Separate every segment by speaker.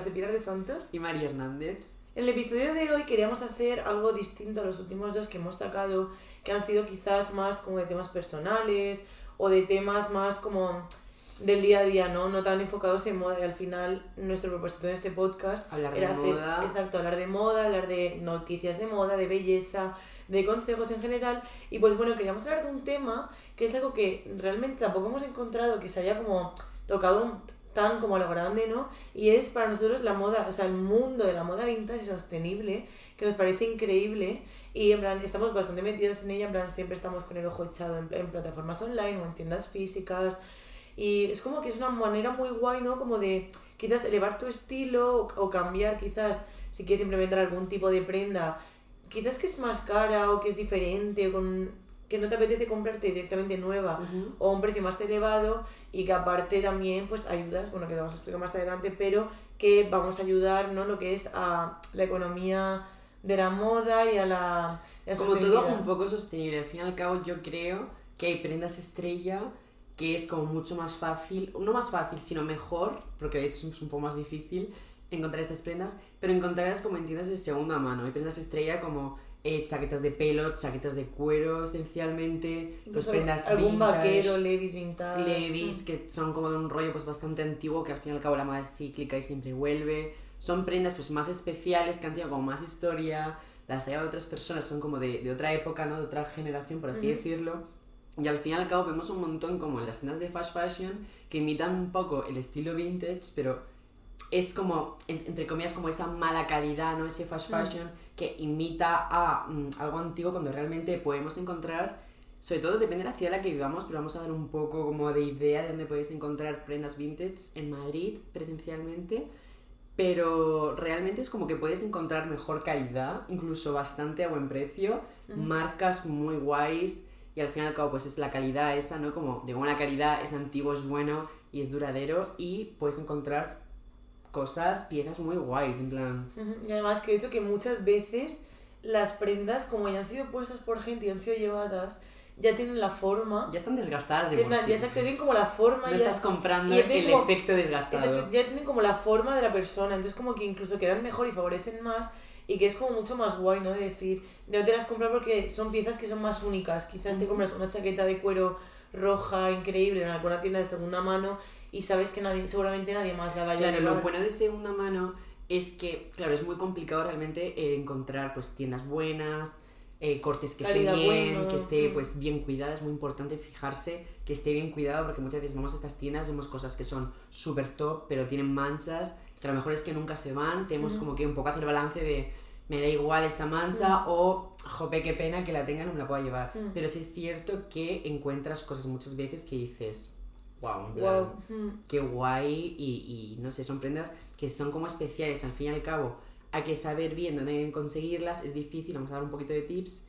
Speaker 1: podcast de Pilar de Santos
Speaker 2: y María Hernández.
Speaker 1: En el episodio de hoy queríamos hacer algo distinto a los últimos dos que hemos sacado, que han sido quizás más como de temas personales o de temas más como del día a día, ¿no? No tan enfocados en moda. Y al final, nuestro propósito en este podcast
Speaker 2: hablar
Speaker 1: era
Speaker 2: de
Speaker 1: hacer,
Speaker 2: moda.
Speaker 1: exacto, hablar de moda, hablar de noticias de moda, de belleza, de consejos en general. Y pues bueno, queríamos hablar de un tema que es algo que realmente tampoco hemos encontrado que se haya como tocado un- tan como a lo grande, ¿no? Y es para nosotros la moda, o sea, el mundo de la moda vintage y sostenible, que nos parece increíble. Y en estamos bastante metidos en ella, en plan, siempre estamos con el ojo echado en, plataformas online o en tiendas físicas. Y es como que es una manera muy guay, ¿no? Como de quizás elevar tu estilo o, cambiar, quizás, si quieres implementar algún tipo de prenda, quizás que es más cara o que es diferente con, que no te apetece comprarte directamente nueva o a un precio más elevado y que aparte también pues ayudas, bueno que lo vamos a explicar más adelante, pero que vamos a ayudar, ¿no? Lo que es a la economía de la moda y a la... y a la
Speaker 2: Como todo un poco sostenible. Al fin y al cabo, yo creo que hay prendas estrella que es como mucho más fácil, no más fácil, sino mejor, porque de hecho es un poco más difícil encontrar estas prendas, pero encontrarlas como en tiendas de segunda mano. Hay prendas estrella como eh, chaquetas de pelo, chaquetas de cuero, esencialmente, pues prendas
Speaker 1: algún
Speaker 2: vintage,
Speaker 1: vaquero, Levis vintage.
Speaker 2: Levis, que son como de un rollo pues bastante antiguo, que al fin y al cabo la moda es cíclica y siempre vuelve. Son prendas pues más especiales, que han tenido como más historia, las hay de otras personas, son como de, de otra época, ¿no? De otra generación, por así
Speaker 1: Ujú.
Speaker 2: decirlo. Y al fin y al cabo vemos un montón como en las tiendas de fast fashion que imitan un poco el estilo vintage, pero es como, en- entre comillas, como esa mala calidad, ¿no? Ese fast
Speaker 1: Mm.
Speaker 2: fashion que imita a mm, algo antiguo cuando realmente podemos encontrar, sobre todo depende de la ciudad en la que vivamos, pero vamos a dar un poco como de idea de dónde podéis encontrar prendas vintage en Madrid presencialmente. Pero realmente es como que puedes encontrar mejor calidad, incluso bastante a buen precio, marcas muy guays y al fin y al cabo pues es la calidad esa, ¿no? Como de buena calidad, es antiguo, es bueno y es duradero y puedes encontrar cosas, piezas muy guays, en plan...
Speaker 1: Y además que de hecho que muchas veces las prendas, como ya han sido puestas por gente y han sido llevadas, ya tienen la forma.
Speaker 2: Ya están desgastadas de por sí.
Speaker 1: ya exacto, tienen como la forma.
Speaker 2: No
Speaker 1: ya,
Speaker 2: estás comprando
Speaker 1: ya
Speaker 2: el
Speaker 1: como-
Speaker 2: efecto desgastado.
Speaker 1: exacto, ya tienen como la forma de la persona. Entonces como que incluso quedan mejor y favorecen más. Y que es como mucho más guay, ¿no? De decir, de no te las comprar porque son piezas que son más únicas. Quizás te
Speaker 2: Ujú.
Speaker 1: compras una chaqueta de cuero roja increíble en alguna tienda de segunda mano y sabes que nadie, seguramente nadie más la vaya a
Speaker 2: Claro, lo bueno de segunda mano es que, claro, es muy complicado realmente eh, encontrar pues tiendas buenas, eh, cortes que estén bien,
Speaker 1: buena,
Speaker 2: que esté pues bien cuidada, es muy importante fijarse que esté bien cuidado porque muchas veces vamos a estas tiendas, vemos cosas que son súper top, pero tienen manchas, que a lo mejor es que nunca se van, tenemos como que un poco hacer balance de me da igual esta mancha o jope qué pena que la tenga no me la pueda llevar.
Speaker 1: Mm.
Speaker 2: Pero sí es cierto que encuentras cosas muchas veces que dices, wow, en plan,
Speaker 1: Wow. mm.
Speaker 2: qué guay y, y no sé, son prendas que son como especiales, al fin y al cabo hay que saber bien dónde conseguirlas, es difícil, vamos a dar un poquito de tips,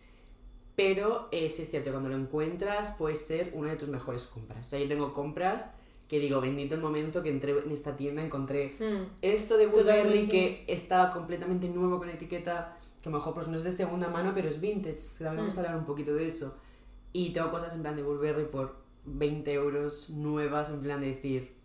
Speaker 2: pero es cierto, cuando lo encuentras puede ser una de tus mejores compras. O sea, yo tengo compras que digo, bendito el momento que entré en esta tienda, encontré
Speaker 1: Mm.
Speaker 2: esto de Burberry que estaba completamente nuevo con etiqueta, que a lo mejor pues no es de segunda mano, pero es vintage, también vamos a hablar un poquito de eso. Y tengo cosas en plan de Burberry por 20 euros nuevas, en plan de decir,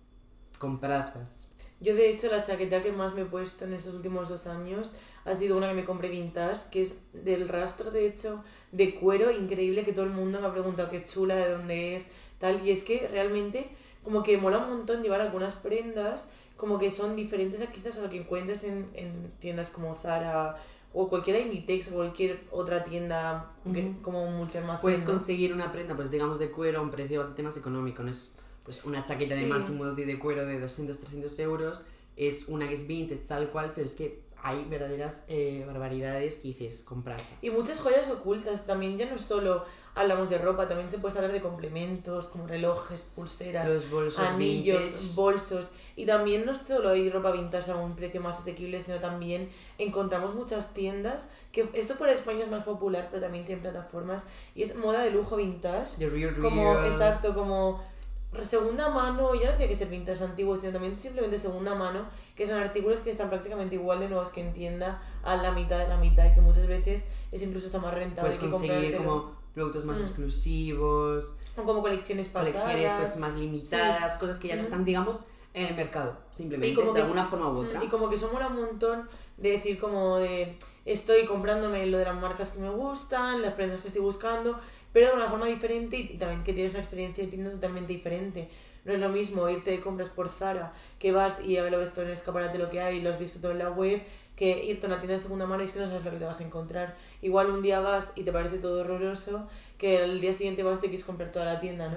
Speaker 2: comprazas.
Speaker 1: Yo de hecho la chaqueta que más me he puesto en estos últimos dos años ha sido una que me compré vintage, que es del rastro de hecho de cuero increíble que todo el mundo me ha preguntado qué chula, de dónde es, tal, y es que realmente como que mola un montón llevar algunas prendas como que son diferentes a quizás a lo que encuentres en, en tiendas como Zara o cualquier Inditex o cualquier otra tienda que-
Speaker 2: Ujú.
Speaker 1: como un multialmacén.
Speaker 2: Puedes conseguir una prenda, pues digamos de cuero a un precio bastante más económico, no es pues una chaqueta de
Speaker 1: Sí.
Speaker 2: máximo de de cuero de 200, 300 euros, es una que es vintage tal cual, pero es que hay verdaderas eh, barbaridades que dices, comprad.
Speaker 1: Y muchas joyas ocultas también, ya no solo hablamos de ropa, también se puede hablar de complementos como relojes, pulseras,
Speaker 2: Los bolsos
Speaker 1: anillos,
Speaker 2: vintage.
Speaker 1: bolsos. Y también no solo hay ropa vintage a un precio más asequible, sino también encontramos muchas tiendas que esto fuera de España es más popular, pero también tiene plataformas y es moda de lujo vintage.
Speaker 2: The Real
Speaker 1: Como,
Speaker 2: Real.
Speaker 1: exacto, como segunda mano, ya no tiene que ser vintage antiguo, sino también simplemente segunda mano, que son artículos que están prácticamente igual de nuevos que en tienda a la mitad de la mitad y que muchas veces es incluso hasta más rentable
Speaker 2: Puedes
Speaker 1: que
Speaker 2: conseguir
Speaker 1: comprártelo.
Speaker 2: como productos más
Speaker 1: Mm.
Speaker 2: exclusivos,
Speaker 1: O como colecciones pasadas.
Speaker 2: colecciones pues más limitadas, cosas que ya no están, digamos, En el mercado, simplemente,
Speaker 1: Y como
Speaker 2: de
Speaker 1: que
Speaker 2: alguna forma u otra.
Speaker 1: Y como que eso mola un montón de decir como de estoy comprándome lo de las marcas que me gustan, las prendas que estoy buscando, pero de una forma diferente y, y también que tienes una experiencia de tienda totalmente diferente. No es lo mismo irte de compras por Zara, que vas y ya lo ves todo en el escaparate lo que hay, lo has visto todo en la web, que irte a una tienda de segunda mano y es que no sabes lo que te vas a encontrar. Igual un día vas y te parece todo horroroso, que el día siguiente vas y te quieres comprar toda la tienda, ¿no?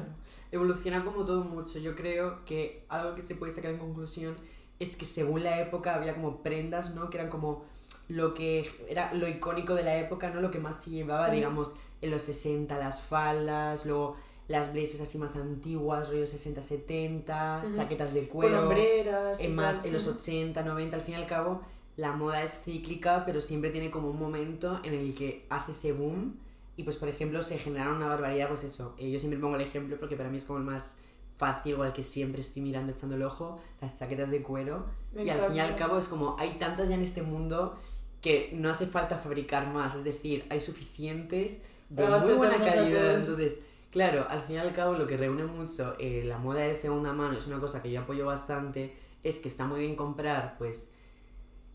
Speaker 2: Evoluciona como todo mucho. Yo creo que algo que se puede sacar en conclusión es que según la época había como prendas, ¿no? Que eran como lo que era lo icónico de la época, ¿no? Lo que más se llevaba,
Speaker 1: Sí.
Speaker 2: digamos, en los 60, las faldas, luego las blazers así más antiguas, rollos 60, 70,
Speaker 1: Ujú.
Speaker 2: chaquetas de cuero.
Speaker 1: hombreras.
Speaker 2: en más en los 80, 90, al fin y al cabo, la moda es cíclica, pero siempre tiene como un momento en el que hace ese boom. Y pues, por ejemplo, se generaron una barbaridad, pues eso. eh, yo siempre pongo el ejemplo porque para mí es como el más fácil o al que siempre estoy mirando, echando el ojo, las chaquetas de cuero.
Speaker 1: Me
Speaker 2: y al fin y al cabo es como, hay tantas ya en este mundo que no hace falta fabricar más. Es decir, hay suficientes de muy buena calidad. Entonces, claro, al fin y al cabo lo que reúne mucho eh, la moda de segunda mano, es una cosa que yo apoyo bastante, es que está muy bien comprar, pues,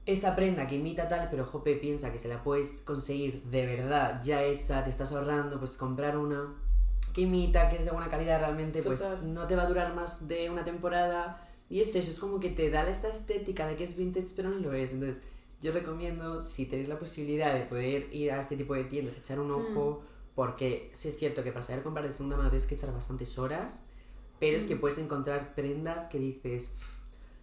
Speaker 2: esa prenda que imita tal, pero Jope piensa que se la puedes conseguir de verdad, ya hecha, te estás ahorrando, pues comprar una que imita, que es de buena calidad realmente, pues no te va a durar más de una temporada. Y es eso, es como que te da esta estética de que es vintage, pero no lo es. Entonces, yo recomiendo, si tenéis la posibilidad de poder ir a este tipo de tiendas, echar un ojo, porque sí es cierto que para saber comprar de segunda mano tienes que echar bastantes horas, pero es que puedes encontrar prendas que dices, "Pff,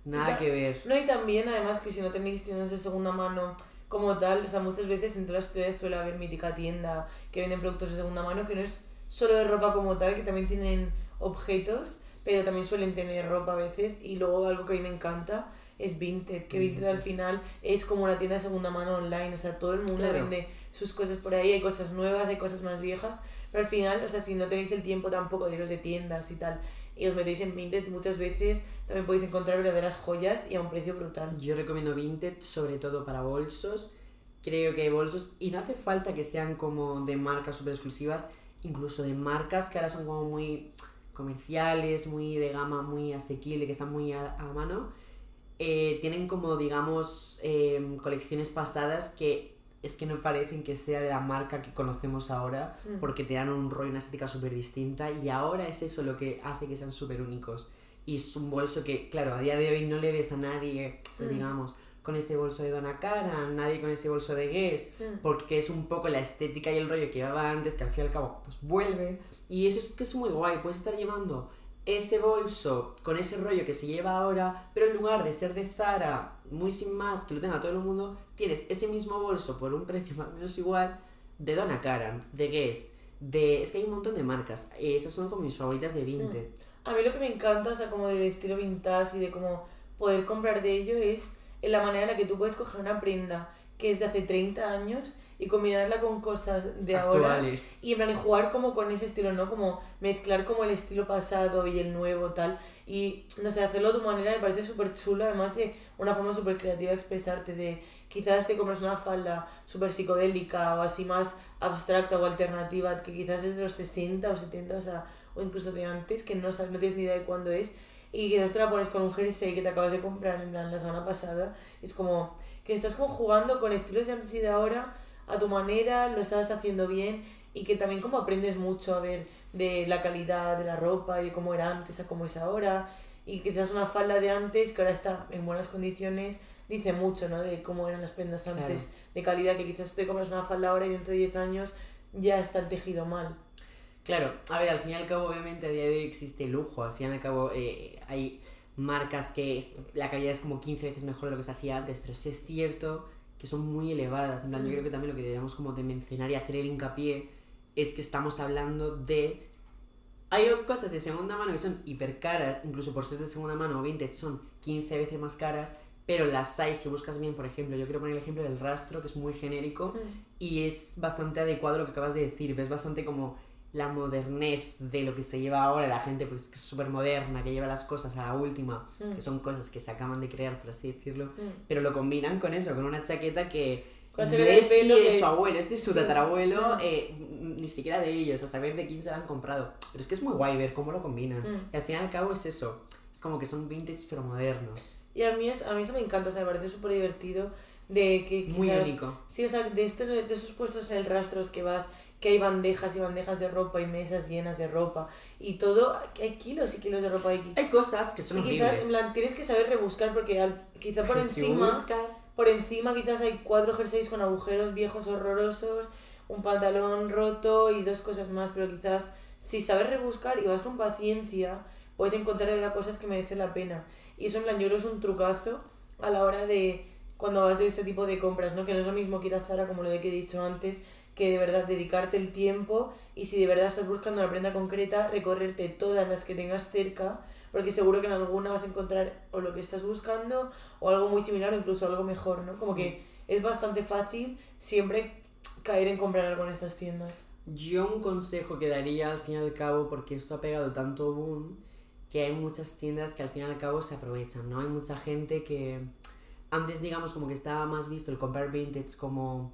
Speaker 2: nada que ver.
Speaker 1: No, y también, además, que si no tenéis tiendas de segunda mano como tal, o sea, muchas veces en todas las ciudades suele haber mítica tienda que venden productos de segunda mano, que no es solo de ropa como tal, que también tienen objetos, pero también suelen tener ropa a veces. Y luego algo que a mí me encanta es Vinted, que Vinted al final es como una tienda de segunda mano online, o sea, todo el mundo
Speaker 2: Claro.
Speaker 1: vende sus cosas por ahí, hay cosas nuevas, hay cosas más viejas, pero al final, o sea, si no tenéis el tiempo tampoco de iros de tiendas y tal, y os metéis en Vinted, muchas veces también podéis encontrar verdaderas joyas y a un precio brutal.
Speaker 2: Yo recomiendo Vinted, sobre todo para bolsos. Creo que hay bolsos, y no hace falta que sean como de marcas super exclusivas, incluso de marcas que ahora son como muy comerciales, muy de gama, muy asequible, que están muy a, a mano. Eh, tienen como, digamos, eh, colecciones pasadas que es que no parecen que sea de la marca que conocemos ahora,
Speaker 1: Mm.
Speaker 2: porque te dan un rollo, una estética súper distinta, y ahora es eso lo que hace que sean súper únicos. Y es un bolso que, claro, a día de hoy no le ves a nadie,
Speaker 1: Mm.
Speaker 2: digamos, con ese bolso de Donna Karan, nadie con ese bolso de Guess,
Speaker 1: Mm.
Speaker 2: porque es un poco la estética y el rollo que llevaba antes, que al fin y al cabo, pues vuelve. Y eso es que es muy guay, puedes estar llevando ese bolso con ese rollo que se lleva ahora, pero en lugar de ser de Zara, muy sin más, que lo tenga todo el mundo, tienes ese mismo bolso por un precio más o menos igual de Donna Karan, de Guess, de... Es que hay un montón de marcas. Eh, Esas son como mis favoritas de Vinted.
Speaker 1: A mí lo que me encanta, o sea, como del estilo vintage y de cómo poder comprar de ello es en la manera en la que tú puedes coger una prenda que es de hace 30 años y combinarla con cosas de ahora
Speaker 2: Actuales.
Speaker 1: y en plan jugar como con ese estilo, ¿no? Como mezclar como el estilo pasado y el nuevo tal y no sé, hacerlo a tu manera me parece súper chulo, además de una forma súper creativa de expresarte de quizás te compras una falda súper psicodélica o así más abstracta o alternativa que quizás es de los 60 o 70 o sea, o incluso de antes que no sabes, no tienes ni idea de cuándo es y quizás te la pones con un jersey que te acabas de comprar en plan la semana pasada es como que estás como jugando con estilos de antes y de ahora a tu manera, lo estás haciendo bien y que también como aprendes mucho a ver de la calidad de la ropa y de cómo era antes a cómo es ahora y quizás una falda de antes que ahora está en buenas condiciones dice mucho, ¿no? De cómo eran las prendas
Speaker 2: Claro.
Speaker 1: antes de calidad que quizás tú te compras una falda ahora y dentro de 10 años ya está el tejido mal.
Speaker 2: Claro, a ver, al fin y al cabo, obviamente, a día de hoy existe lujo. Al fin y al cabo, eh, hay marcas que la calidad es como 15 veces mejor de lo que se hacía antes, pero sí es cierto que son muy elevadas. En plan, yo
Speaker 1: Mm.
Speaker 2: creo que también lo que deberíamos como de mencionar y hacer el hincapié es que estamos hablando de... Hay cosas de segunda mano que son hiper caras, incluso por ser de segunda mano o vintage son 15 veces más caras, pero las hay, si buscas bien, por ejemplo, yo quiero poner el ejemplo del rastro, que es muy genérico, y es bastante adecuado lo que acabas de decir, ves bastante como la modernez de lo que se lleva ahora, la gente pues que es súper moderna, que lleva las cosas a la última,
Speaker 1: Mm.
Speaker 2: que son cosas que se acaban de crear, por así decirlo,
Speaker 1: Mm.
Speaker 2: pero lo combinan con eso, con una chaqueta que no
Speaker 1: de
Speaker 2: es de
Speaker 1: que
Speaker 2: su
Speaker 1: es-
Speaker 2: abuelo, es de su
Speaker 1: Sí.
Speaker 2: tatarabuelo,
Speaker 1: Mm.
Speaker 2: eh, ni siquiera de ellos, a saber de quién se la han comprado, pero es que es muy guay ver cómo lo combinan,
Speaker 1: Mm.
Speaker 2: y al fin y al cabo es eso, es como que son vintage pero modernos.
Speaker 1: Y a mí, es, a mí eso me encanta, o sea, me parece súper divertido de que
Speaker 2: Muy
Speaker 1: quizás-
Speaker 2: único.
Speaker 1: Sí, o sea, de, esto, de esos puestos en el rastros que vas, que hay bandejas y bandejas de ropa y mesas llenas de ropa y todo, que hay kilos y kilos de ropa.
Speaker 2: Hay cosas que son
Speaker 1: Y quizás,
Speaker 2: horribles.
Speaker 1: en plan, tienes que saber rebuscar porque al- quizá por
Speaker 2: si
Speaker 1: encima,
Speaker 2: buscas-
Speaker 1: por encima quizás hay cuatro jerseys con agujeros viejos horrorosos, un pantalón roto y dos cosas más, pero quizás si sabes rebuscar y vas con paciencia, puedes encontrar de cosas que merecen la pena. Y eso en plan yo creo es un trucazo a la hora de cuando vas de este tipo de compras, ¿no? Que no es lo mismo que ir a Zara como lo de que he dicho antes, que de verdad dedicarte el tiempo y si de verdad estás buscando una prenda concreta, recorrerte todas las que tengas cerca, porque seguro que en alguna vas a encontrar o lo que estás buscando o algo muy similar o incluso algo mejor, ¿no? Como que es bastante fácil siempre caer en comprar algo en estas tiendas.
Speaker 2: Yo un consejo que daría al fin y al cabo, porque esto ha pegado tanto boom, que hay muchas tiendas que al fin y al cabo se aprovechan, ¿no? Hay mucha gente que antes digamos como que estaba más visto el comprar vintage como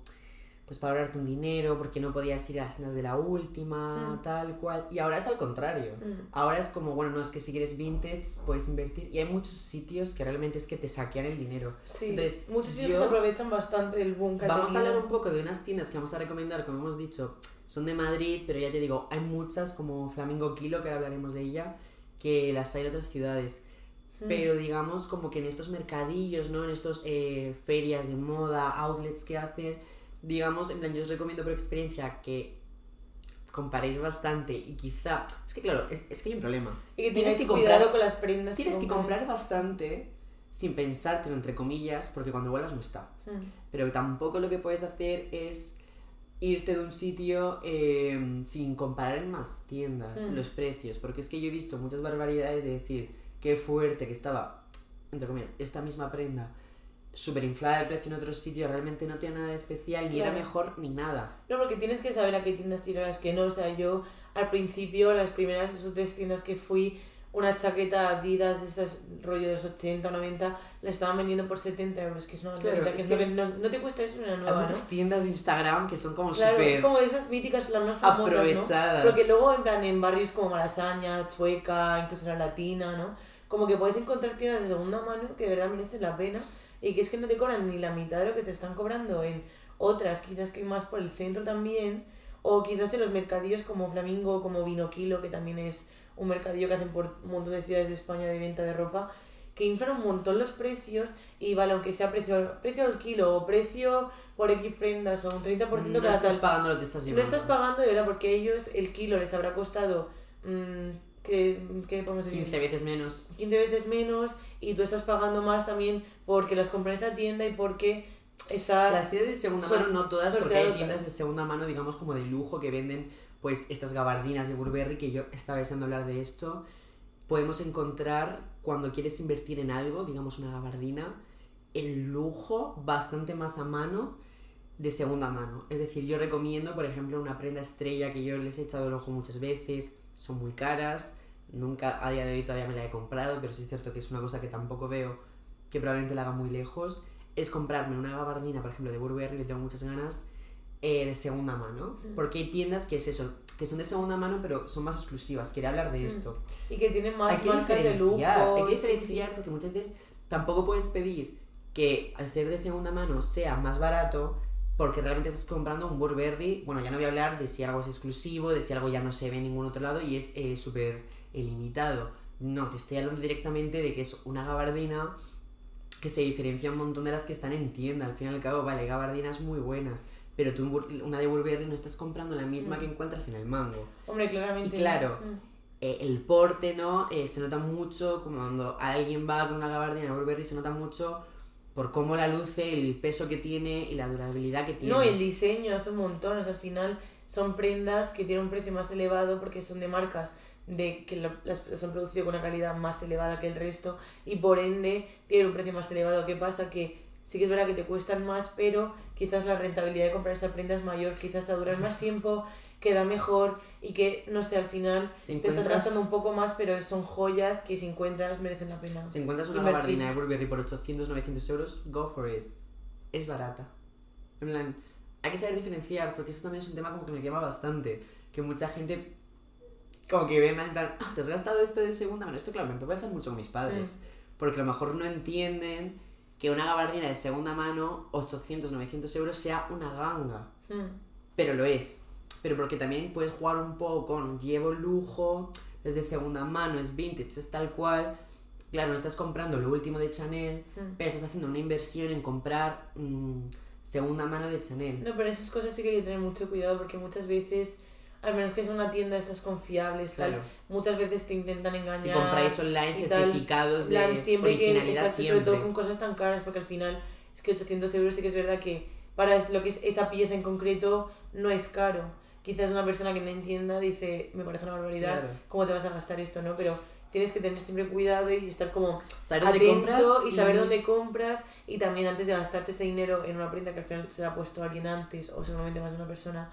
Speaker 2: pues para ahorrarte un dinero, porque no podías ir a las tiendas de la última,
Speaker 1: Mm.
Speaker 2: tal cual, y ahora es al contrario.
Speaker 1: Mm.
Speaker 2: Ahora es como, bueno, no es que si quieres vintage puedes invertir, y hay muchos sitios que realmente es que te saquean el dinero.
Speaker 1: Sí,
Speaker 2: Entonces,
Speaker 1: muchos sitios aprovechan bastante del boom que
Speaker 2: Vamos a hablar un poco de unas tiendas que vamos a recomendar, como hemos dicho, son de Madrid, pero ya te digo, hay muchas como Flamingo Kilo, que ahora hablaremos de ella, que las hay en otras ciudades.
Speaker 1: Mm.
Speaker 2: Pero digamos como que en estos mercadillos, ¿no? En estos eh, ferias de moda, outlets que hacen, digamos, en plan, yo os recomiendo por experiencia que comparéis bastante y quizá... Es que claro, es, es que hay un problema.
Speaker 1: Y que
Speaker 2: tienes que
Speaker 1: cuidado
Speaker 2: comprar-
Speaker 1: con las prendas
Speaker 2: Tienes que comprar bastante sin pensártelo, entre comillas, porque cuando vuelvas no está.
Speaker 1: Mm.
Speaker 2: Pero tampoco lo que puedes hacer es irte de un sitio eh, sin comparar en más tiendas
Speaker 1: Hmm.
Speaker 2: los precios. Porque es que yo he visto muchas barbaridades de decir qué fuerte que estaba, entre comillas, esta misma prenda súper inflada de precio en otros sitios, realmente no tiene nada de especial, ni era
Speaker 1: Claro.
Speaker 2: mejor ni nada.
Speaker 1: No, porque tienes que saber a qué tiendas ir, a las que no. O sea, yo al principio, las primeras dos o tres tiendas que fui, una chaqueta Adidas, esas rollo de los 80 o 90, la estaban vendiendo por 70 euros, que es una
Speaker 2: Claro,
Speaker 1: que
Speaker 2: es que-
Speaker 1: que no, no te cuesta eso una
Speaker 2: Hay
Speaker 1: nueva, ¿no?
Speaker 2: muchas tiendas de Instagram que son como
Speaker 1: Claro,
Speaker 2: súper
Speaker 1: es como de esas míticas, las más famosas,
Speaker 2: aprovechadas.
Speaker 1: ¿no? Porque luego, en plan, en barrios como Malasaña, Chueca, incluso la Latina, ¿no? Como que puedes encontrar tiendas de segunda mano que de verdad merecen la pena y que es que no te cobran ni la mitad de lo que te están cobrando en otras, quizás que más por el centro también, o quizás en los mercadillos como Flamingo, como Vinoquilo, que también es un mercadillo que hacen por un montón de ciudades de España de venta de ropa, que inflan un montón los precios y vale, aunque sea precio, precio al kilo o precio por X prendas o un 30%
Speaker 2: no
Speaker 1: cada
Speaker 2: estás
Speaker 1: tal,
Speaker 2: pagando lo que estás
Speaker 1: no
Speaker 2: llevando.
Speaker 1: estás pagando de verdad porque ellos el kilo les habrá costado mm, ¿qué, qué podemos decir?
Speaker 2: 15 veces menos.
Speaker 1: 15 veces menos y tú estás pagando más también porque las compras en esa tienda y porque está
Speaker 2: Las tiendas de segunda mano, no todas, porque hay tiendas de segunda mano, digamos, como de lujo que venden pues estas gabardinas de Burberry, que yo estaba deseando hablar de esto. Podemos encontrar, cuando quieres invertir en algo, digamos una gabardina, el lujo bastante más a mano de segunda mano. Es decir, yo recomiendo, por ejemplo, una prenda estrella que yo les he echado el ojo muchas veces, son muy caras, nunca a día de hoy todavía me la he comprado, pero sí es cierto que es una cosa que tampoco veo que probablemente la haga muy lejos, es comprarme una gabardina, por ejemplo, de Burberry, le tengo muchas ganas, eh, de segunda mano.
Speaker 1: Mm.
Speaker 2: Porque hay tiendas que es eso, que son de segunda mano, pero son más exclusivas. Quería hablar de
Speaker 1: Mm.
Speaker 2: esto.
Speaker 1: y que tienen más
Speaker 2: hay que
Speaker 1: marcas de lujo
Speaker 2: hay que
Speaker 1: sí,
Speaker 2: diferenciar porque muchas veces tampoco puedes pedir que al ser de segunda mano sea más barato porque realmente estás comprando un Burberry, bueno, ya no voy a hablar de si algo es exclusivo, de si algo ya no se ve en ningún otro lado y es eh, súper limitado. No, te estoy hablando directamente de que es una gabardina que se diferencia un montón de las que están en tienda. Al fin y al cabo, vale, gabardinas muy buenas, pero tú una de Burberry no estás comprando la misma
Speaker 1: Mm.
Speaker 2: que encuentras en el mango.
Speaker 1: hombre claramente
Speaker 2: Y claro,
Speaker 1: Mm.
Speaker 2: Eh, el porte, ¿no? Eh, se nota mucho, como cuando alguien va con una gabardina de Burberry, se nota mucho por cómo la luce, el peso que tiene y la durabilidad que tiene.
Speaker 1: No, y el diseño hace un montón. O sea, al final son prendas que tienen un precio más elevado porque son de marcas de que la- las, las han producido con una calidad más elevada que el resto y por ende tienen un precio más elevado. ¿Qué pasa? Que sí que es verdad que te cuestan más, pero quizás la rentabilidad de comprar esa prenda es mayor, quizás te duran más tiempo, queda mejor y que, no sé, al final
Speaker 2: Si
Speaker 1: te estás gastando un poco más, pero son joyas que si encuentras merecen la pena.
Speaker 2: si encuentras una
Speaker 1: invertir.
Speaker 2: gabardina de Burberry por 800, 900 euros, go for it. Es barata. En plan, hay que saber diferenciar, porque eso también es un tema como que me quema bastante. Que mucha gente como que ven en plan, "Ah, ¿te has gastado esto de segunda mano? Esto, claro, me puede pasar mucho con mis padres. Porque a lo mejor no entienden que una gabardina de segunda mano, 800, 900 euros, sea una ganga.
Speaker 1: Mm.
Speaker 2: Pero lo es. Pero porque también puedes jugar un poco con llevo lujo, es de segunda mano, es vintage, es tal cual. Claro, no estás comprando lo último de Chanel,
Speaker 1: Mm.
Speaker 2: pero estás haciendo una inversión en comprar mm, segunda mano de Chanel.
Speaker 1: No, pero esas cosas sí que hay que tener mucho cuidado porque muchas veces, al menos que sea una tienda estas confiables, tal,
Speaker 2: Claro.
Speaker 1: muchas veces te intentan engañar.
Speaker 2: Si compráis online,
Speaker 1: y tal.
Speaker 2: certificados
Speaker 1: En
Speaker 2: de
Speaker 1: plan, siempre que, exacto,
Speaker 2: siempre.
Speaker 1: sobre todo con cosas tan caras, porque al final es que 800 euros sí que es verdad que para lo que es esa pieza en concreto no es caro. Quizás una persona que no entienda dice, me parece una barbaridad,
Speaker 2: Claro.
Speaker 1: ¿cómo te vas a gastar esto? no Pero tienes que tener siempre cuidado y estar como
Speaker 2: Saber
Speaker 1: atento y saber dónde compras y también antes de gastarte ese dinero en una prenda que al final se la ha puesto alguien antes o seguramente más de una persona,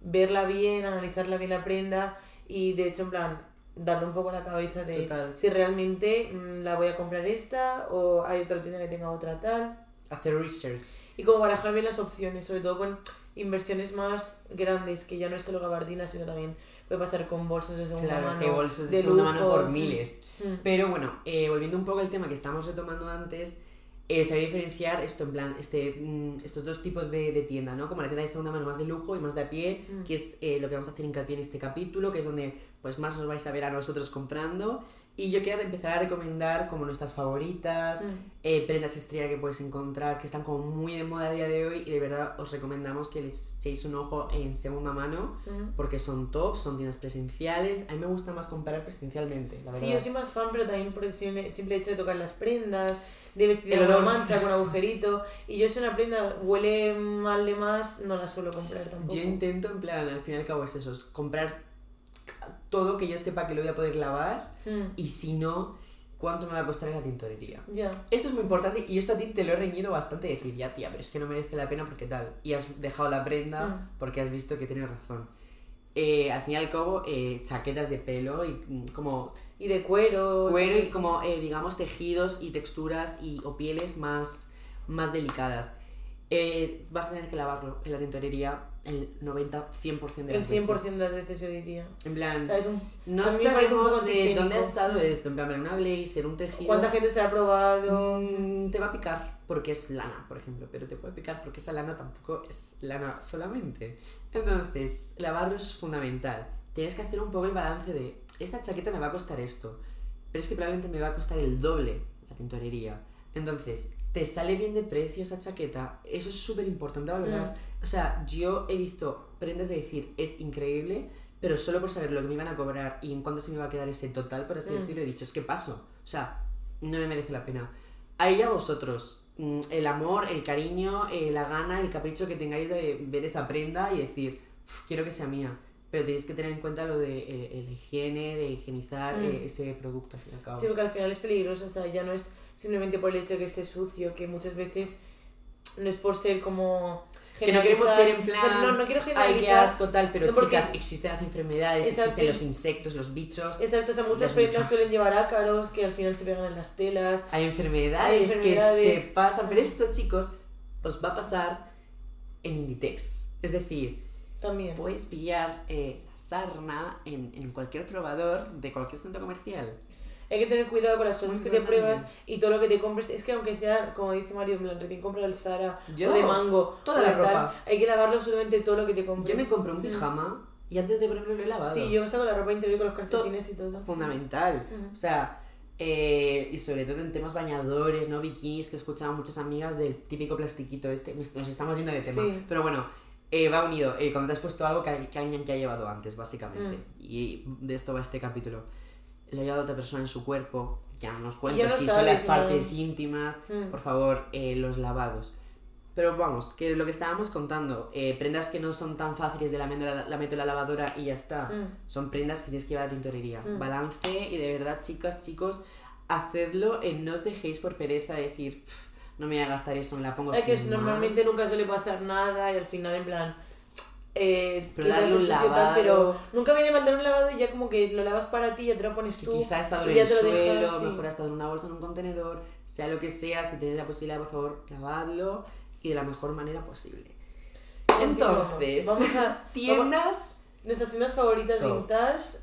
Speaker 1: verla bien, analizarla bien la prenda y de hecho en plan darle un poco a la cabeza de
Speaker 2: Total.
Speaker 1: si realmente mm, la voy a comprar esta o hay otra tienda que tenga otra tal
Speaker 2: Hacer research.
Speaker 1: y como barajar bien las opciones, sobre todo con inversiones más grandes, que ya no es solo gabardina, sino también puede pasar con bolsos de segunda
Speaker 2: Claro,
Speaker 1: mano.
Speaker 2: es que hay bolsos de, segunda mano
Speaker 1: lujo.
Speaker 2: por miles.
Speaker 1: Mm.
Speaker 2: Pero bueno, eh, volviendo un poco al tema que estábamos retomando antes, eh, saber diferenciar esto, en plan, este, mm, estos dos tipos de, de tienda, ¿no? Como la tienda de segunda mano más de lujo y más de a pie,
Speaker 1: Mm.
Speaker 2: que es eh, lo que vamos a hacer hincapié en este capítulo, que es donde pues más os vais a ver a nosotros comprando. Y yo quiero empezar a recomendar como nuestras favoritas,
Speaker 1: Mm.
Speaker 2: eh, prendas estrella que puedes encontrar, que están como muy de moda a día de hoy y de verdad os recomendamos que les echéis un ojo en segunda mano
Speaker 1: Mm.
Speaker 2: porque son top, son tiendas presenciales. A mí me gusta más comprar presencialmente, la verdad.
Speaker 1: Sí, yo soy más fan, pero también por el simple hecho de tocar las prendas, de vestir
Speaker 2: olor.
Speaker 1: mancha, con agujerito. Y yo si una prenda huele mal de más, no la suelo comprar tampoco.
Speaker 2: Yo intento, en plan, al fin y al cabo es eso, es comprar todo que yo sepa que lo voy a poder lavar
Speaker 1: Mm,
Speaker 2: y si no, cuánto me va a costar en la tintorería.
Speaker 1: Ya.
Speaker 2: Esto es muy importante y esto a ti te lo he reñido bastante decir, ya tía, pero es que no merece la pena porque tal. Y has dejado la prenda
Speaker 1: Mm.
Speaker 2: porque has visto que tienes razón. Eh, al fin y al cabo, eh, chaquetas de pelo y mm, como
Speaker 1: Y de cuero.
Speaker 2: cuero y como, eh, digamos, tejidos y texturas y, o pieles más, más delicadas. Eh, vas a tener que lavarlo en la tintorería el 90-100% de
Speaker 1: El
Speaker 2: las
Speaker 1: 100%
Speaker 2: veces.
Speaker 1: de las veces yo diría.
Speaker 2: En plan,
Speaker 1: ¿Sabes? Un,
Speaker 2: no sabemos de dónde ha estado esto. En plan, una blazer, un tejido.
Speaker 1: ¿Cuánta gente se ha probado?
Speaker 2: Mm, te va a picar porque es lana, por ejemplo, pero te puede picar porque esa lana tampoco es lana solamente. Entonces, lavarlo es fundamental. Tienes que hacer un poco el balance de, esta chaqueta me va a costar esto, pero es que probablemente me va a costar el doble la tintorería. Entonces, ¿te sale bien de precio esa chaqueta? Eso es súper importante valorar. O sea, yo he visto prendas de decir, es increíble, pero solo por saber lo que me iban a cobrar y en cuánto se me va a quedar ese total, por así
Speaker 1: Mm.
Speaker 2: decirlo, he dicho, es que paso. O sea, no me merece la pena. Ahí a vosotros, mm, el amor, el cariño, eh, la gana, el capricho que tengáis de ver esa prenda y decir, "Uf, quiero que sea mía. Pero tenéis que tener en cuenta lo de eh, el higiene, de higienizar
Speaker 1: Mm.
Speaker 2: eh, ese producto al fin y al cabo.
Speaker 1: Sí, porque al final es peligroso, o sea, ya no es simplemente por el hecho de que esté sucio, que muchas veces no es por ser como...
Speaker 2: Que no queremos ser en plan,
Speaker 1: No, no quiero
Speaker 2: Ay,
Speaker 1: generalizar.
Speaker 2: qué asco tal, pero
Speaker 1: No, porque-
Speaker 2: chicas, existen las enfermedades,
Speaker 1: Exacto.
Speaker 2: existen los insectos, los bichos.
Speaker 1: Exacto, o sea, muchas prendas suelen llevar ácaros que al final se pegan en las telas.
Speaker 2: Hay enfermedades,
Speaker 1: Hay enfermedades.
Speaker 2: que se pasan, pero esto, chicos, os va a pasar en Inditex. Es decir,
Speaker 1: También.
Speaker 2: puedes pillar eh, sarna en, en cualquier probador de cualquier centro comercial.
Speaker 1: Hay que tener cuidado con las cosas
Speaker 2: Muy
Speaker 1: que te pruebas y todo lo que te compres. Es que aunque sea, como dice Mario, en plan, recién comprado el Zara
Speaker 2: Yo,
Speaker 1: o de Mango,
Speaker 2: toda
Speaker 1: o
Speaker 2: la
Speaker 1: tal,
Speaker 2: ropa.
Speaker 1: hay que lavarlo absolutamente todo lo que te compres.
Speaker 2: Yo me compré un pijama y antes de ponerlo lo he lavado.
Speaker 1: Sí, yo he estado con la ropa interior con los calcetines y todo.
Speaker 2: Fundamental. O sea, eh, y sobre todo en temas bañadores, ¿no? Bikinis, que escuchaba muchas amigas del típico plastiquito este. Nos estamos yendo de tema.
Speaker 1: Sí.
Speaker 2: Pero bueno, eh, va unido. Eh, cuando te has puesto algo que, al- que alguien ya ha llevado antes, básicamente.
Speaker 1: Mm.
Speaker 2: Y de esto va este capítulo. Lo ha llevado otra persona en su cuerpo. Ya no nos cuento si son las
Speaker 1: ¿no?
Speaker 2: partes íntimas.
Speaker 1: Mm.
Speaker 2: Por favor, eh, los lavados. Pero vamos, que lo que estábamos contando, eh, prendas que no son tan fáciles de la, la, la meto en la lavadora y ya está.
Speaker 1: Mm.
Speaker 2: Son prendas que tienes que llevar a la tintorería.
Speaker 1: Mm.
Speaker 2: Balance y de verdad, chicas, chicos, hacedlo. eh, no os dejéis por pereza de decir, "Pff, no me voy a gastar eso, me la pongo
Speaker 1: Es que normalmente
Speaker 2: más".
Speaker 1: nunca suele pasar nada y al final, en plan. Eh,
Speaker 2: Pero darle un lavado.
Speaker 1: pero nunca viene mal dar un lavado y ya como que lo lavas para ti, ya te lo pones
Speaker 2: Que
Speaker 1: tú.
Speaker 2: quizá ha estado en el suelo,
Speaker 1: dejas, sí.
Speaker 2: mejor ha estado en una bolsa, en un contenedor, sea lo que sea, si tenéis la posibilidad, por favor, lavadlo y de la mejor manera posible. Entonces,
Speaker 1: vamos a.
Speaker 2: tiendas.
Speaker 1: Nuestras tiendas favoritas
Speaker 2: Top.
Speaker 1: vintage.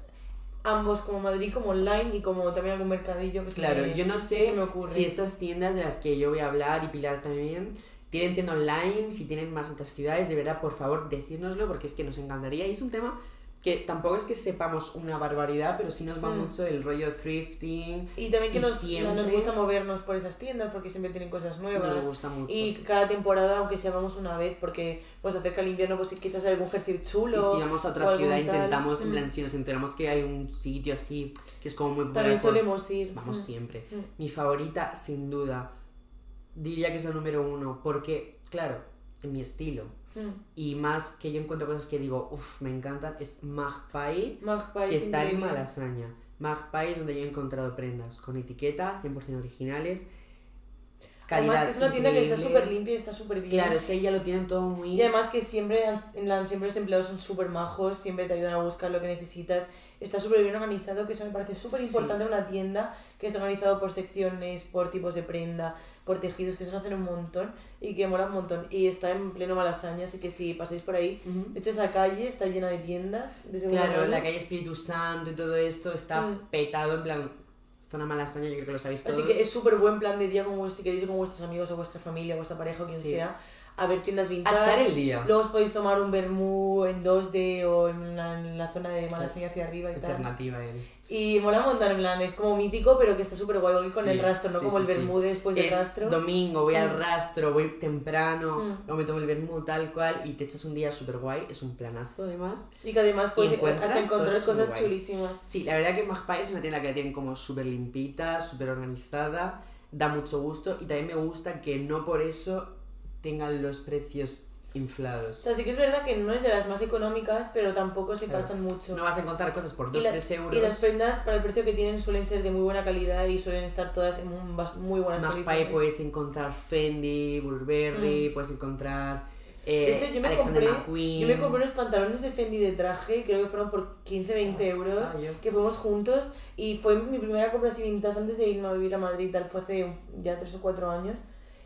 Speaker 1: ambos como Madrid, como online y como también algún mercadillo que se
Speaker 2: Claro,
Speaker 1: me-
Speaker 2: yo no sé
Speaker 1: se me
Speaker 2: si estas tiendas de las que yo voy a hablar y Pilar también tienen tienda online, si tienen más otras ciudades, de verdad, por favor, decírnoslo porque es que nos encantaría. Y es un tema que tampoco es que sepamos una barbaridad, pero sí nos va
Speaker 1: Mm.
Speaker 2: mucho el rollo thrifting.
Speaker 1: Y también que
Speaker 2: y
Speaker 1: nos,
Speaker 2: siempre-
Speaker 1: nos gusta movernos por esas tiendas porque siempre tienen cosas nuevas.
Speaker 2: Nos gusta mucho.
Speaker 1: Y cada temporada, aunque sea vamos una vez, porque pues acerca el invierno, pues quizás hay algún jersey
Speaker 2: Y
Speaker 1: chulo.
Speaker 2: si vamos a otra ciudad, intentamos, en
Speaker 1: Mm.
Speaker 2: plan, si nos enteramos que hay un sitio así, que es como muy popular
Speaker 1: También
Speaker 2: por-
Speaker 1: solemos ir.
Speaker 2: Vamos
Speaker 1: Mm.
Speaker 2: siempre.
Speaker 1: Mm.
Speaker 2: Mi favorita, sin duda, diría que es la número uno, porque, claro, en mi estilo, y más que yo encuentro cosas que digo, uff, me encantan, es Magpie,
Speaker 1: Magpie
Speaker 2: que
Speaker 1: es
Speaker 2: está en. Malasaña. Magpie es donde yo he encontrado prendas con etiqueta, 100% originales.
Speaker 1: Además que es una tienda que está súper limpia y está súper bien.
Speaker 2: Claro, es que ahí ya lo tienen todo muy...
Speaker 1: Y además que siempre, en plan, siempre los empleados son súper majos, siempre te ayudan a buscar lo que necesitas. Está súper bien organizado, que eso me parece súper importante en una tienda, que está organizado por secciones, por tipos de prenda, por tejidos, que se hacen un montón y que mola un montón. Y está en pleno Malasaña, así que si pasáis por ahí,
Speaker 2: Ujú.
Speaker 1: de hecho esa calle está llena de tiendas de
Speaker 2: Claro,
Speaker 1: mano.
Speaker 2: la calle Espíritu Santo y todo esto está
Speaker 1: Mm.
Speaker 2: petado, en plan, zona malasaña, yo creo que lo sabéis todos.
Speaker 1: Así que es súper buen plan de día como si queréis ir con vuestros amigos o vuestra familia, vuestra pareja o quien
Speaker 2: Sí.
Speaker 1: sea, a ver tiendas vintage.
Speaker 2: A el día.
Speaker 1: Luego os podéis tomar un vermú en 2D o en la, en la zona de Malasaña hacia arriba y tal.
Speaker 2: Alternativa eres.
Speaker 1: Y mola un montón, en plan, es como mítico, pero que está súper guay con
Speaker 2: Sí,
Speaker 1: el rastro, ¿no?
Speaker 2: sí,
Speaker 1: como
Speaker 2: sí,
Speaker 1: el vermú después del
Speaker 2: es
Speaker 1: rastro.
Speaker 2: domingo, voy al
Speaker 1: Mm.
Speaker 2: rastro, voy temprano,
Speaker 1: Mm.
Speaker 2: luego me tomo el vermú tal cual y te echas un día súper guay, es un planazo además.
Speaker 1: Y que además puedes hasta encontrar
Speaker 2: cosas
Speaker 1: cosas, chulísimas.
Speaker 2: Sí, la verdad que Magpie es una tienda que la tienen como súper limpita, súper organizada, da mucho gusto y también me gusta que no por eso tengan los precios
Speaker 1: O
Speaker 2: inflados.
Speaker 1: sea, sí que es verdad que no es de las más económicas, pero tampoco se
Speaker 2: Claro.
Speaker 1: pasan mucho.
Speaker 2: No vas a encontrar cosas por
Speaker 1: y,
Speaker 2: 2-3
Speaker 1: la-
Speaker 2: euros.
Speaker 1: y las prendas, para el precio que tienen, suelen ser de muy buena calidad y suelen estar todas en un muy buenas
Speaker 2: Magpie
Speaker 1: condiciones.
Speaker 2: puedes encontrar Fendi, Burberry, puedes encontrar eh,
Speaker 1: Mm. De hecho, yo me,
Speaker 2: Alexander
Speaker 1: compré,
Speaker 2: McQueen.
Speaker 1: yo me compré unos pantalones de Fendi de traje, creo que fueron por 15-20
Speaker 2: Ostras,
Speaker 1: euros, que fuimos juntos y fue mi primera compra así vintage antes de irme a vivir a Madrid, tal, fue hace ya 3 o 4 años.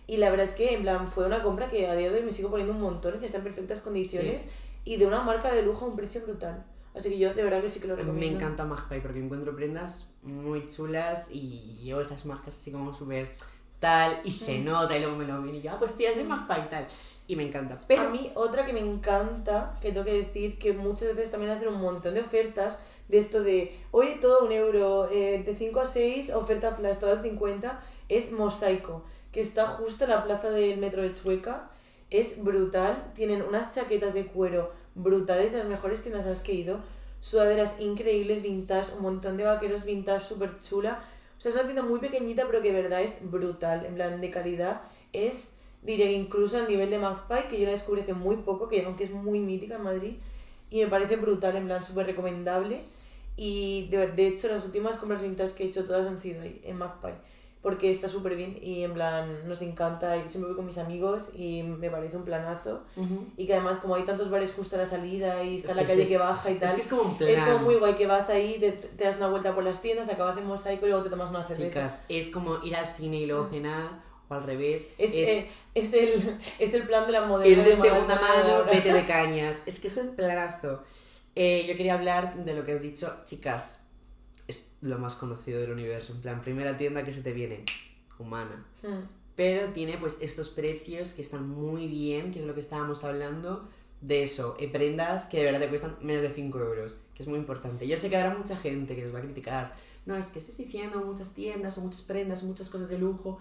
Speaker 1: Y la verdad es que, en plan, fue una compra que a día de hoy me sigo poniendo un montón, que está en perfectas condiciones y de una marca de lujo a un precio brutal. Así que yo de verdad que sí que lo recomiendo.
Speaker 2: me encanta Magpie porque encuentro prendas muy chulas y llevo esas marcas así como súper tal y se
Speaker 1: Mm.
Speaker 2: nota y luego me lo ven y yo, ah, pues tía, es de Magpie y tal. Y me encanta. Pero
Speaker 1: A mí otra que me encanta, que tengo que decir, que muchas veces también hacen un montón de ofertas de esto de, oye, todo un euro, eh, de 5 a 6, oferta flash, todo al 50, es Mosaico, que está justo en la plaza del metro de Chueca. Es brutal, tienen unas chaquetas de cuero brutales, de las mejores tiendas a las que he ido, sudaderas increíbles, vintage, un montón de vaqueros vintage, súper chula. O sea, es una tienda muy pequeñita, pero que de verdad es brutal, en plan de calidad. Es, que incluso al nivel de Magpie, que yo la descubrí hace muy poco, que aunque es muy mítica en Madrid, y me parece brutal, en plan súper recomendable. Y de, de hecho, las últimas compras vintage que he hecho todas han sido ahí, en Magpie. Porque está súper bien y en plan nos encanta y siempre voy con mis amigos y me parece un planazo.
Speaker 2: Ujú.
Speaker 1: Y que además como hay tantos bares justo a la salida y está
Speaker 2: Es
Speaker 1: la
Speaker 2: que
Speaker 1: calle
Speaker 2: es-
Speaker 1: que baja y tal,
Speaker 2: es que es como un plan.
Speaker 1: es como muy guay que vas ahí, te, te das una vuelta por las tiendas, acabas en mosaico y luego te tomas una cerveza.
Speaker 2: Chicas, es como ir al cine y luego cenar o al revés.
Speaker 1: Es, eh, es, el, es el plan de la modelo.
Speaker 2: ir de segunda mano, vete de cañas. Es que es un planazo. Eh, yo quería hablar de lo que has dicho, chicas. Es lo más conocido del universo. En plan, primera tienda que se te viene, humana.
Speaker 1: Hmm.
Speaker 2: Pero tiene pues estos precios que están muy bien, que es lo que estábamos hablando. De eso, eh, prendas que de verdad te cuestan menos de 5 euros, que es muy importante. Yo sé que habrá mucha gente que les va a criticar. No, es que estés diciendo muchas tiendas o muchas prendas o muchas cosas de lujo.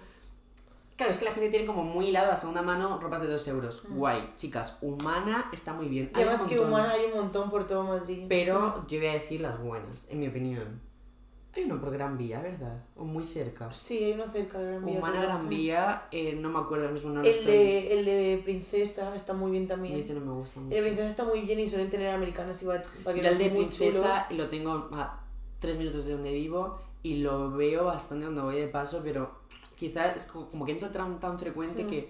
Speaker 2: Claro, es que la gente tiene como muy hilado a segunda mano ropas de 2 euros. Guay, chicas, humana está muy bien.
Speaker 1: Y además que humana hay un montón por todo Madrid.
Speaker 2: Pero yo voy a decir las buenas, en mi opinión. Hay uno por Gran Vía, ¿verdad? O muy cerca.
Speaker 1: Sí, hay uno cerca de Gran Vía.
Speaker 2: Humana. Gran Vía, eh, no me acuerdo ahora mismo, no
Speaker 1: El
Speaker 2: estoy.
Speaker 1: de, el de Princesa está muy bien también.
Speaker 2: Y ese no me gusta mucho.
Speaker 1: El de Princesa está muy bien y suelen tener americanas igual para que
Speaker 2: Yo el de Princesa
Speaker 1: chulos.
Speaker 2: lo tengo a tres minutos de donde vivo y lo veo bastante cuando voy de paso, pero quizás es como, como que entro tan, tan frecuente
Speaker 1: Hmm.
Speaker 2: que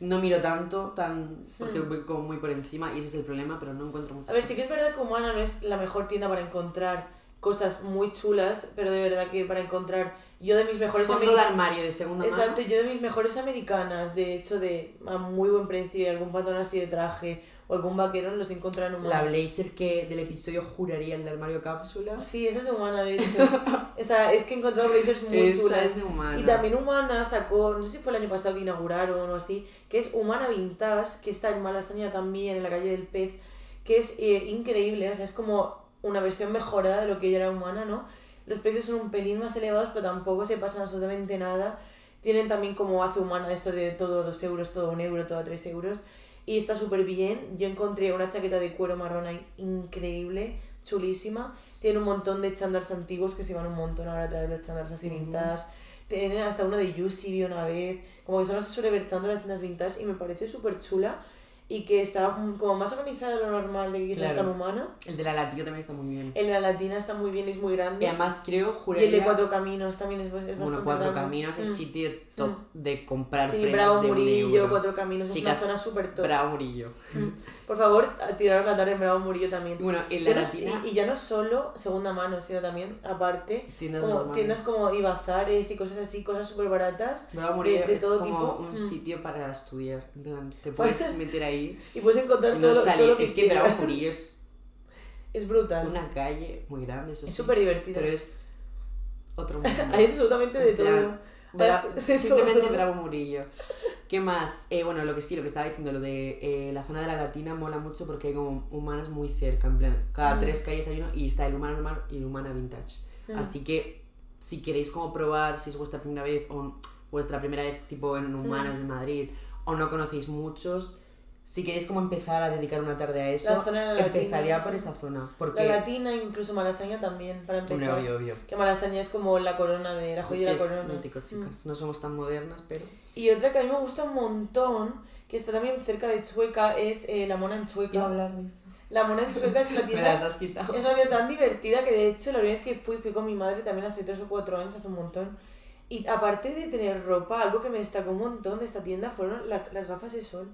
Speaker 2: no miro tanto, tan porque
Speaker 1: Hmm.
Speaker 2: voy como muy por encima y ese es el problema, pero no encuentro muchas
Speaker 1: A ver, sí que es
Speaker 2: cosas.
Speaker 1: verdad que Humana no es la mejor tienda para encontrar cosas muy chulas, pero de verdad que para encontrar yo de mis mejores
Speaker 2: Fondo de armario de segunda mano.
Speaker 1: Exacto, yo de mis mejores americanas, de hecho de a muy buen precio y algún patrón así de traje o algún vaquero los he encontrado en
Speaker 2: La
Speaker 1: humana.
Speaker 2: blazer que del episodio juraría el de armario cápsula.
Speaker 1: Sí, esa es de humana, de hecho. Esa, es que he encontrado blazers muy
Speaker 2: Esa
Speaker 1: chulas.
Speaker 2: es de humana.
Speaker 1: Y también Humana sacó, no sé si fue el año pasado que inauguraron o así, que es Humana Vintage, que está en Malasaña también, en la calle del Pez, que es eh, increíble, o sea, es como una versión mejorada de lo que ya era Humana, ¿no? Los precios son un pelín más elevados, pero tampoco se pasan absolutamente nada. Tienen también como hace Humana esto de todo 2 euros, todo 1 euro, todo a 3 euros. Y está súper bien. Yo encontré una chaqueta de cuero marrón ahí increíble, chulísima. Tiene un montón de chandars antiguos que se van un montón ahora a través de los chandars así vintage. Tienen hasta uno de Yusi vi una vez. Como que solo se suele ver tanto las tiendas vintage y me parece súper chula. Y que está mm, como más organizada de lo normal de que quizás
Speaker 2: Claro.
Speaker 1: tan humana.
Speaker 2: El de la latina también está muy bien.
Speaker 1: El de la latina está muy bien, es muy grande.
Speaker 2: Y además creo,
Speaker 1: Y
Speaker 2: juraría...
Speaker 1: el de Cuatro Caminos también es, es bastante
Speaker 2: Bueno, Cuatro
Speaker 1: grande.
Speaker 2: Caminos es
Speaker 1: Mm.
Speaker 2: sitio top de comprar
Speaker 1: Sí, Bravo
Speaker 2: de un
Speaker 1: Murillo,
Speaker 2: euro.
Speaker 1: Cuatro Caminos, es
Speaker 2: Chicas,
Speaker 1: una zona súper top.
Speaker 2: Bravo Murillo.
Speaker 1: Mm. Por favor, tiraros la tarde en Bravo Murillo también.
Speaker 2: Y bueno, en la
Speaker 1: no-
Speaker 2: latina...
Speaker 1: y, y ya no solo segunda mano, sino también, aparte,
Speaker 2: Tiendas
Speaker 1: como
Speaker 2: normales.
Speaker 1: tiendas como Ibazares y cosas así, cosas súper baratas.
Speaker 2: Bravo Murillo
Speaker 1: de
Speaker 2: es
Speaker 1: todo
Speaker 2: como
Speaker 1: tipo.
Speaker 2: un
Speaker 1: Mm.
Speaker 2: sitio para estudiar. Te puedes meter ahí
Speaker 1: Y puedes encontrar
Speaker 2: y
Speaker 1: todo, lo- todo lo que
Speaker 2: Es que. Bravo Murillo es
Speaker 1: Es brutal.
Speaker 2: una calle muy grande, eso
Speaker 1: es
Speaker 2: sí,
Speaker 1: súper divertido.
Speaker 2: Pero es otro mundo.
Speaker 1: Hay absolutamente de
Speaker 2: En plan,
Speaker 1: todo.
Speaker 2: Bra-
Speaker 1: de
Speaker 2: simplemente
Speaker 1: todo.
Speaker 2: Bravo Murillo. ¿Qué más? Eh, bueno, lo que sí, lo que estaba diciendo, lo de eh, la zona de la Latina mola mucho porque hay como humanas muy cerca, en plan, cada
Speaker 1: Mm.
Speaker 2: tres calles hay uno y está el humano normal y el humana vintage.
Speaker 1: Mm.
Speaker 2: Así que si queréis como probar, si es vuestra primera vez o vuestra primera vez tipo en humanas
Speaker 1: Mm.
Speaker 2: de Madrid o no conocéis muchos, si queréis como empezar a dedicar una tarde a eso,
Speaker 1: La la
Speaker 2: empezaría
Speaker 1: Latina.
Speaker 2: por esa zona. Porque,
Speaker 1: La latina, incluso Malasaña también, para empezar.
Speaker 2: Hombre, obvio, obvio.
Speaker 1: Que Malasaña es como la corona de la
Speaker 2: Es que
Speaker 1: la
Speaker 2: es
Speaker 1: corona.
Speaker 2: mítico,
Speaker 1: Mm.
Speaker 2: chicas. No somos tan modernas, pero...
Speaker 1: Y otra que a mí me gusta un montón, que está también cerca de Chueca, es eh, La Mona en Chueca.
Speaker 2: Iba a hablar de eso.
Speaker 1: La Mona en Chueca es una
Speaker 2: Me
Speaker 1: tienda...
Speaker 2: las has quitado.
Speaker 1: Es una tienda tan divertida que de hecho la primera vez que fui, fui con mi madre también hace 3 o 4 años, hace un montón. Y aparte de tener ropa, algo que me destacó un montón de esta tienda fueron la- las gafas de sol.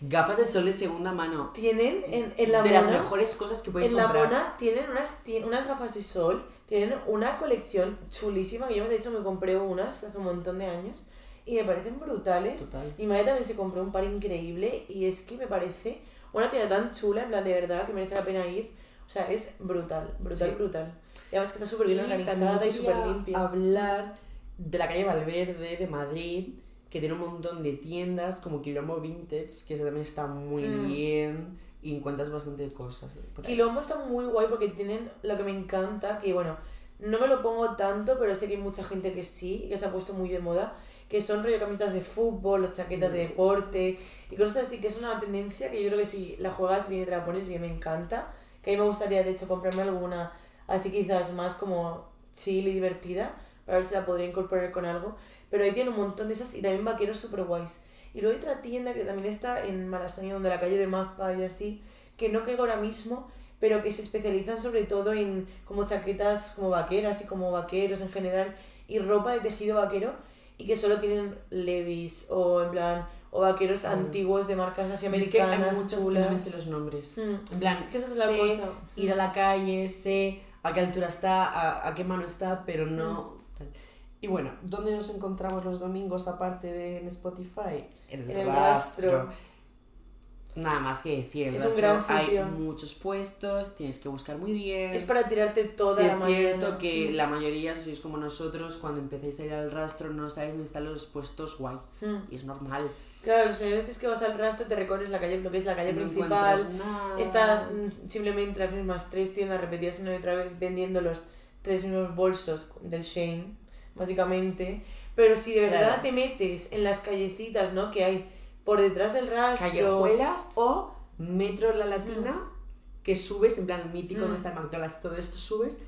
Speaker 2: Gafas de sol de segunda mano.
Speaker 1: Tienen en, en la
Speaker 2: de
Speaker 1: Mona...
Speaker 2: las mejores cosas que podéis
Speaker 1: En la
Speaker 2: comprar.
Speaker 1: Mona tienen unas, unas gafas de sol, tienen una colección chulísima que yo de hecho me compré unas hace un montón de años y me parecen brutales.
Speaker 2: Total.
Speaker 1: Mi madre también se compró un par increíble y es que me parece una tienda tan chula, en plan de verdad, que merece la pena ir. O sea, es brutal, brutal,
Speaker 2: Sí.
Speaker 1: brutal. Y además que está súper bien organizada y súper limpia.
Speaker 2: hablar de la calle Valverde de Madrid, que tiene un montón de tiendas como Quilombo Vintage, que también está muy
Speaker 1: Mm.
Speaker 2: bien y encuentras bastante cosas. ahí.
Speaker 1: Quilombo está muy guay porque tienen lo que me encanta, que bueno, no me lo pongo tanto, pero sé que hay mucha gente que sí, que se ha puesto muy de moda, que son rollo camisetas de fútbol, chaquetas de deporte y cosas así, que es una tendencia que yo creo que si la juegas bien y te la pones bien me encanta, que a mí me gustaría de hecho comprarme alguna así quizás más como chill y divertida, para ver si la podría incorporar con algo, pero ahí tiene un montón de esas y también vaqueros super guays. Y luego hay otra tienda que también está en Malasaña, donde la calle de Magpa y así, que no caigo ahora mismo, pero que se especializan sobre todo en como chaquetas como vaqueras y como vaqueros en general y ropa de tejido vaquero y que solo tienen Levis o en plan o vaqueros
Speaker 2: Mm.
Speaker 1: antiguos de marcas así
Speaker 2: Y es que hay
Speaker 1: americanas
Speaker 2: muchos que no
Speaker 1: chulas.
Speaker 2: me sé los nombres.
Speaker 1: Mm.
Speaker 2: En plan,
Speaker 1: es la cosa.
Speaker 2: ir a la calle, sé a qué altura está, a, a qué mano está, pero
Speaker 1: Mm.
Speaker 2: no... tal. Y bueno, ¿dónde nos encontramos los domingos aparte de en Spotify? En el,
Speaker 1: En el
Speaker 2: rastro.
Speaker 1: rastro.
Speaker 2: Nada más que decir,
Speaker 1: Es un
Speaker 2: rastro
Speaker 1: gran
Speaker 2: hay
Speaker 1: sitio.
Speaker 2: muchos puestos, tienes que buscar muy bien.
Speaker 1: Es para tirarte toda
Speaker 2: Sí,
Speaker 1: la
Speaker 2: es
Speaker 1: mañana.
Speaker 2: cierto que
Speaker 1: Mm.
Speaker 2: la mayoría, si sois como nosotros, cuando empecéis a ir al rastro no sabéis dónde están los puestos guays.
Speaker 1: Mm.
Speaker 2: Y es normal.
Speaker 1: Claro, las primeras veces que vas al rastro te recorres la calle, lo que es la calle
Speaker 2: no
Speaker 1: principal. Están mm, simplemente las mismas tres tiendas repetidas una y otra vez vendiendo los tres mismos bolsos del Shane, básicamente. Pero si de verdad
Speaker 2: Claro.
Speaker 1: te metes en las callecitas, ¿no? Que hay por detrás del rastro.
Speaker 2: callejuelas o metro La Latina que subes, en plan mítico,
Speaker 1: Mm.
Speaker 2: donde está el McDonald's, todo esto subes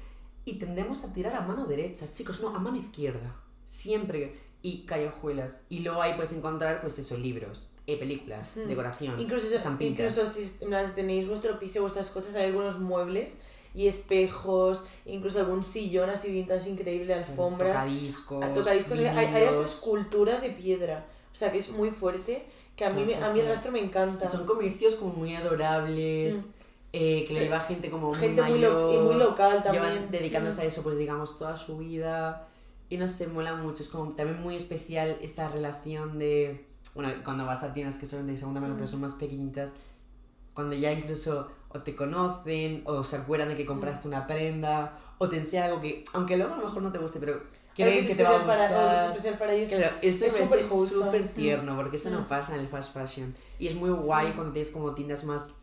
Speaker 2: y tendemos a tirar a mano derecha, chicos, no, a mano izquierda, siempre. Y callejuelas. Y luego ahí puedes encontrar, pues eso, libros, eh, películas,
Speaker 1: Mm.
Speaker 2: decoración,
Speaker 1: Incluso,
Speaker 2: estampitas.
Speaker 1: incluso si tenéis vuestro piso, vuestras cosas, hay algunos muebles y espejos, incluso algún sillón así vintage increíble, alfombras.
Speaker 2: Tocadiscos,
Speaker 1: a tocadiscos hay, hay hasta esculturas de piedra. O sea que es muy fuerte, que a mí, me- a mí el rastro me encanta.
Speaker 2: Y son comercios como muy adorables.
Speaker 1: Mm.
Speaker 2: eh, que
Speaker 1: Sí.
Speaker 2: lo lleva gente como muy
Speaker 1: Gente muy, lo-
Speaker 2: mayor,
Speaker 1: y muy local también.
Speaker 2: llevan dedicándose
Speaker 1: Mm.
Speaker 2: a eso, pues digamos, toda su vida. Y no sé, mola mucho. Es como también muy especial esa relación de. Bueno, cuando vas a tiendas que son de segunda mano,
Speaker 1: Mm.
Speaker 2: pero son más pequeñitas, cuando ya incluso o te conocen, o se acuerdan de que compraste una prenda, o te enseña algo que, aunque luego a lo mejor no te guste, pero creen
Speaker 1: es
Speaker 2: que te va a
Speaker 1: especial para- que es
Speaker 2: gustar.
Speaker 1: especial para ellos.
Speaker 2: Claro, eso
Speaker 1: es súper Mm.
Speaker 2: tierno, porque eso no
Speaker 1: Mm.
Speaker 2: pasa en el fast fashion. Y es muy guay
Speaker 1: Mm.
Speaker 2: cuando tienes como tiendas más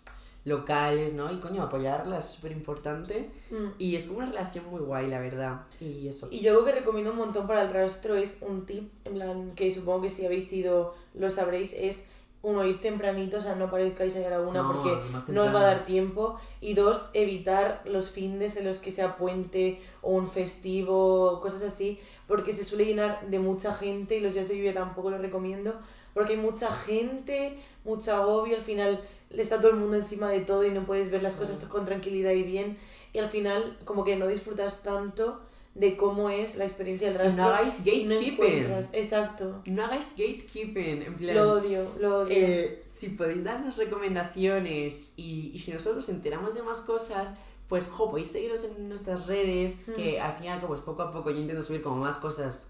Speaker 2: locales, ¿no? Y coño, apoyarlas es súper importante.
Speaker 1: Mm.
Speaker 2: Y es como una relación muy guay, la verdad. Y eso.
Speaker 1: Y yo algo que recomiendo un montón para el rastro es un tip, en plan, que supongo que si habéis ido lo sabréis, es uno, ir tempranito, o sea, no parezcáis a la una
Speaker 2: No,
Speaker 1: porque no os va a dar tiempo. Y dos, evitar los findes en los que sea puente o un festivo, cosas así, porque se suele llenar de mucha gente y los días de lluvia tampoco lo recomiendo, porque hay mucha gente, mucho agobio, al final le está todo el mundo encima de todo y no puedes ver las cosas con tranquilidad y bien. Y al final, como que no disfrutas tanto de cómo es la experiencia del rastro.
Speaker 2: no hagáis
Speaker 1: no
Speaker 2: gatekeeping.
Speaker 1: Exacto.
Speaker 2: No hagáis gatekeeping, en plan...
Speaker 1: Lo odio, lo odio.
Speaker 2: eh, si podéis darnos recomendaciones y, y si nosotros enteramos de más cosas, pues jo, podéis seguirnos en nuestras redes,
Speaker 1: Mm.
Speaker 2: que al final, pues poco a poco yo intento subir como más cosas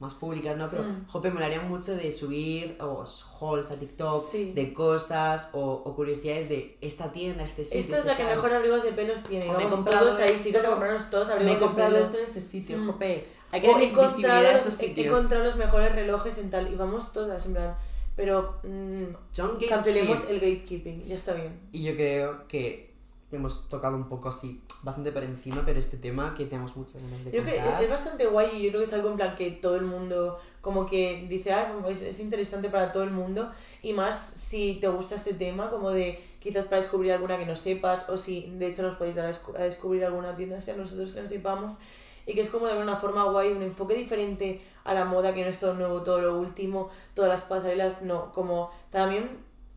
Speaker 2: más públicas, ¿no? Pero,
Speaker 1: Mm.
Speaker 2: jope, me molaría mucho de subir o hauls a TikTok
Speaker 1: Sí.
Speaker 2: de cosas o, o curiosidades de esta tienda, este sitio.
Speaker 1: Esta es
Speaker 2: este
Speaker 1: la que mejor abrigos de pelos tiene.
Speaker 2: O me he comprado
Speaker 1: todos ahí, chicas, a comprarnos todos
Speaker 2: Me
Speaker 1: abrigos
Speaker 2: he comprado
Speaker 1: de
Speaker 2: esto en este sitio,
Speaker 1: Mm.
Speaker 2: jope. Hay que darle
Speaker 1: he
Speaker 2: visibilidad a estos
Speaker 1: he
Speaker 2: sitios.
Speaker 1: encontrado los mejores relojes en tal. Y vamos todas, en plan. Pero mm,
Speaker 2: John
Speaker 1: cancelemos el gatekeeping, ya está bien.
Speaker 2: Y yo creo que hemos tocado un poco así, bastante por encima, pero este tema que tenemos muchas ganas de
Speaker 1: Yo creo que es bastante guay y yo creo que es algo en plan que todo el mundo como que dice, ah, es, es interesante para todo el mundo y más si te gusta este tema, como de quizás para descubrir alguna que no sepas o si de hecho nos podéis dar a, descu- a descubrir alguna tienda, sea nosotros que no sepamos y que es como de una forma guay, un enfoque diferente a la moda, que no es todo nuevo, todo lo último, todas las pasarelas, no, como también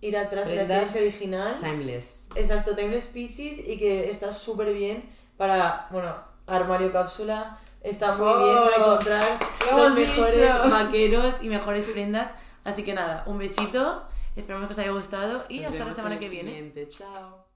Speaker 1: ir atrás de la esencia original.
Speaker 2: Timeless.
Speaker 1: Exacto, Timeless Pieces y que está súper bien para, bueno, armario cápsula. Está muy
Speaker 2: Oh,
Speaker 1: bien para encontrar
Speaker 2: lo
Speaker 1: los mejores
Speaker 2: dicho.
Speaker 1: vaqueros y mejores prendas. Así que nada, un besito, esperamos que os haya gustado y
Speaker 2: Nos
Speaker 1: hasta la semana que viene.
Speaker 2: Chao.